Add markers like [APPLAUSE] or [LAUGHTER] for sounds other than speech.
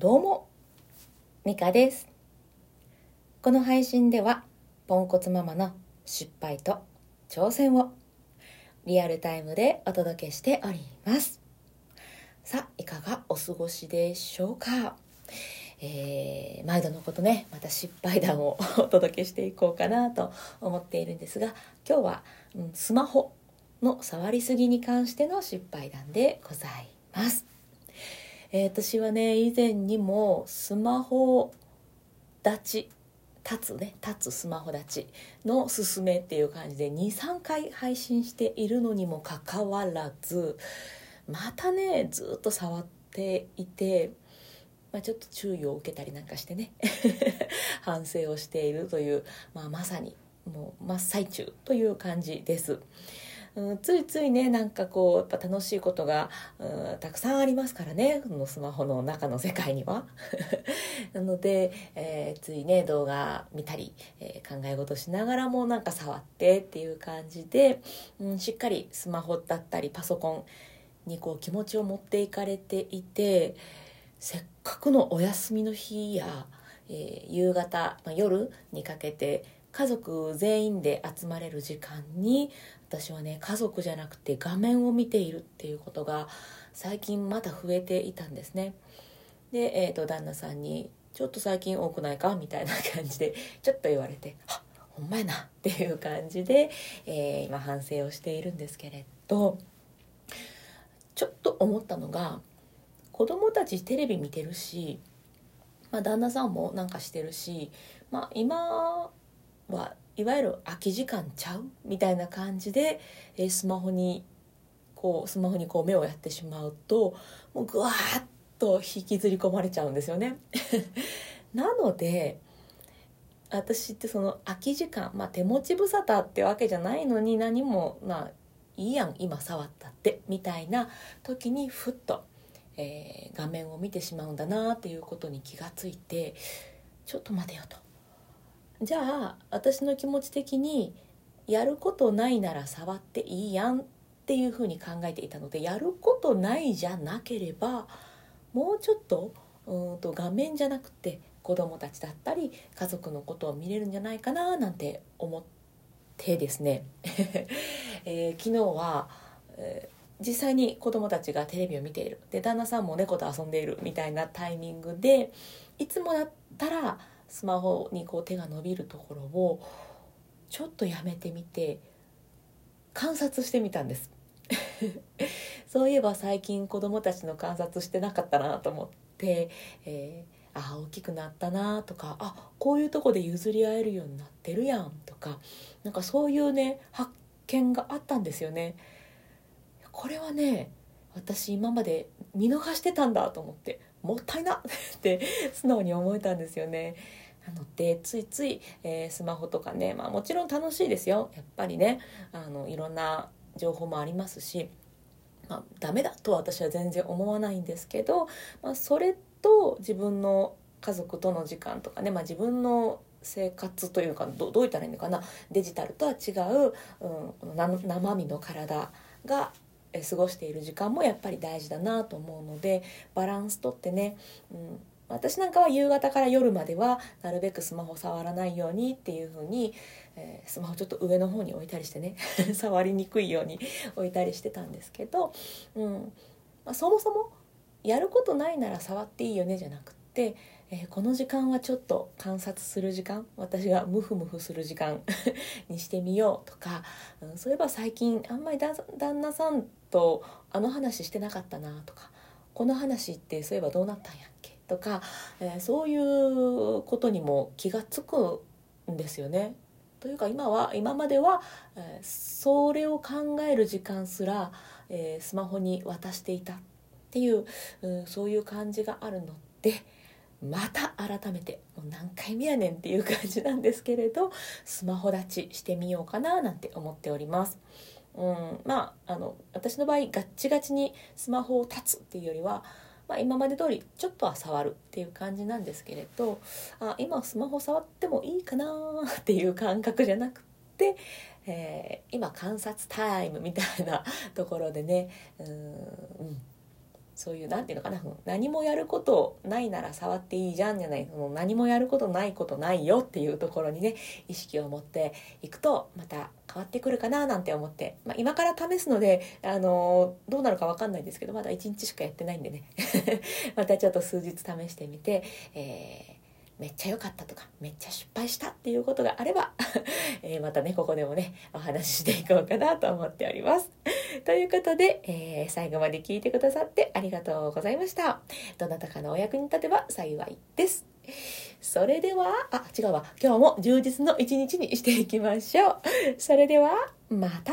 どうも、ミカです。この配信では、ポンコツママの失敗と挑戦をリアルタイムでお届けしております。さあ、いかがお過ごしでしょうか？えー毎度のことねまた失敗談を [LAUGHS] お届けしていこうかなと思っているんですが今日は、うんスマホの触りすぎに関しての失敗談でございます。えー私はね以前にもスマホ立ち立つね立つスマホ立ちのすすめっていう感じで23回配信しているのにもかかわらずまたねずっと触っていて、まあ、ちょっと注意を受けたりなんかしてね [LAUGHS] 反省をしているという、まあ、まさにもう真っ最中という感じです。うん、ついついねなんかこうやっぱ楽しいことが、うん、たくさんありますからねこのスマホの中の世界には。[LAUGHS] なので、えーついね動画見たり、えー考え事しながらもなんか触ってっていう感じで、うん、しっかりスマホだったりパソコンにこう気持ちを持っていかれていてせっかくのお休みの日や、えー夕方、まあ、夜にかけて家族全員で集まれる時間に私はね家族じゃなくて画面を見ているっていうことが最近また増えていたんですね。で、えー、と旦那さんに「ちょっと最近多くないか?」みたいな感じでちょっと言われて「あほんまやな」っていう感じで、えー今反省をしているんですけれどちょっと思ったのが子供たちテレビ見てるし、まあ、旦那さんもなんかしてるし、まあ、今はいわゆる空き時間ちゃう？みたいな感じで、えースマホにこうスマホにこう目をやってしまうともうぐわーっと引きずり込まれちゃうんですよね。[LAUGHS] なので私ってその空き時間、まあ、手持ち無沙汰ってわけじゃないのに何もまあいいやん今触ったってみたいな時にふっと、えー画面を見てしまうんだなっていうことに気がついてちょっと待てよと。じゃあ私の気持ち的にやることないなら触っていいやんっていうふうに考えていたのでやることないじゃなければもうちょっとうんと画面じゃなくて子供たちだったり家族のことを見れるんじゃないかななんて思ってですね、[LAUGHS] えー昨日は、えー実際に子供たちがテレビを見ている。で旦那さんも猫と遊んでいるみたいなタイミングでいつもだったらスマホにこう手が伸びるところをちょっとやめてみて観察してみたんです。[LAUGHS] そういえば最近子供たちの観察してなかったなと思って、えーあ大きくなったなとかあこういうとこで譲り合えるようになってるやんとかなんかそういうね発見があったんですよね。これはね私今まで見逃してたんだと思って。もったいな。[LAUGHS] って素直に思えたんですよね。なのでついつい、えースマホとかね、まあ、もちろん楽しいですよ。やっぱりねあのいろんな情報もありますし、まあ、ダメだとは私は全然思わないんですけど、まあ、それと自分の家族との時間とかね、まあ、自分の生活というかどどう言ったらいいのかな。デジタルとは違う、うん、この生身の体が過ごしている時間もやっぱり大事だなと思うのでバランスとってね、うん、私なんかは夕方から夜まではなるべくスマホ触らないようにっていう風に、えースマホちょっと上の方に置いたりしてね [LAUGHS] 触りにくいように置いたりしてたんですけど、うんまあ、そもそもやることないなら触っていいよねじゃなくって、えーこの時間はちょっと観察する時間私がムフムフする時間 [LAUGHS] にしてみようとか、うん、そういえば最近あんまり旦那さんとあの話してなかったなとかこの話ってそういえばどうなったんやっけとか、えーそういうことにも気がつくんですよね。というか今は今までは、えーそれを考える時間すら、えースマホに渡していたっていう、うんそういう感じがあるのでまた改めてもう何回目やねんっていう感じなんですけれどスマホ立ちしてみようかななんて思っております。うん、まああの私の場合ガッチガチにスマホを立つっていうよりは、まあ、今まで通りちょっとは触るっていう感じなんですけれどあ今スマホ触ってもいいかなっていう感覚じゃなくて、えー今観察タイムみたいなところでねうんうんそういう何て言うのかな何もやることないなら触っていいじゃんじゃないその何もやることないことないよっていうところにね意識を持っていくとまた変わってくるかななんて思って、まあ、今から試すので、あのー、どうなるか分かんないんですけどまだ1日しかやってないんでね [LAUGHS] またちょっと数日試してみて、えーめっちゃ良かったとかめっちゃ失敗したっていうことがあれば [LAUGHS] えまたねここでもねお話ししていこうかなと思っております。[LAUGHS] ということで、えー、最後まで聞いてくださってありがとうございました。どなたかのお役に立てば幸いです。それでは、あ、違うわ。今日も充実の一日にしていきましょう。それでは、また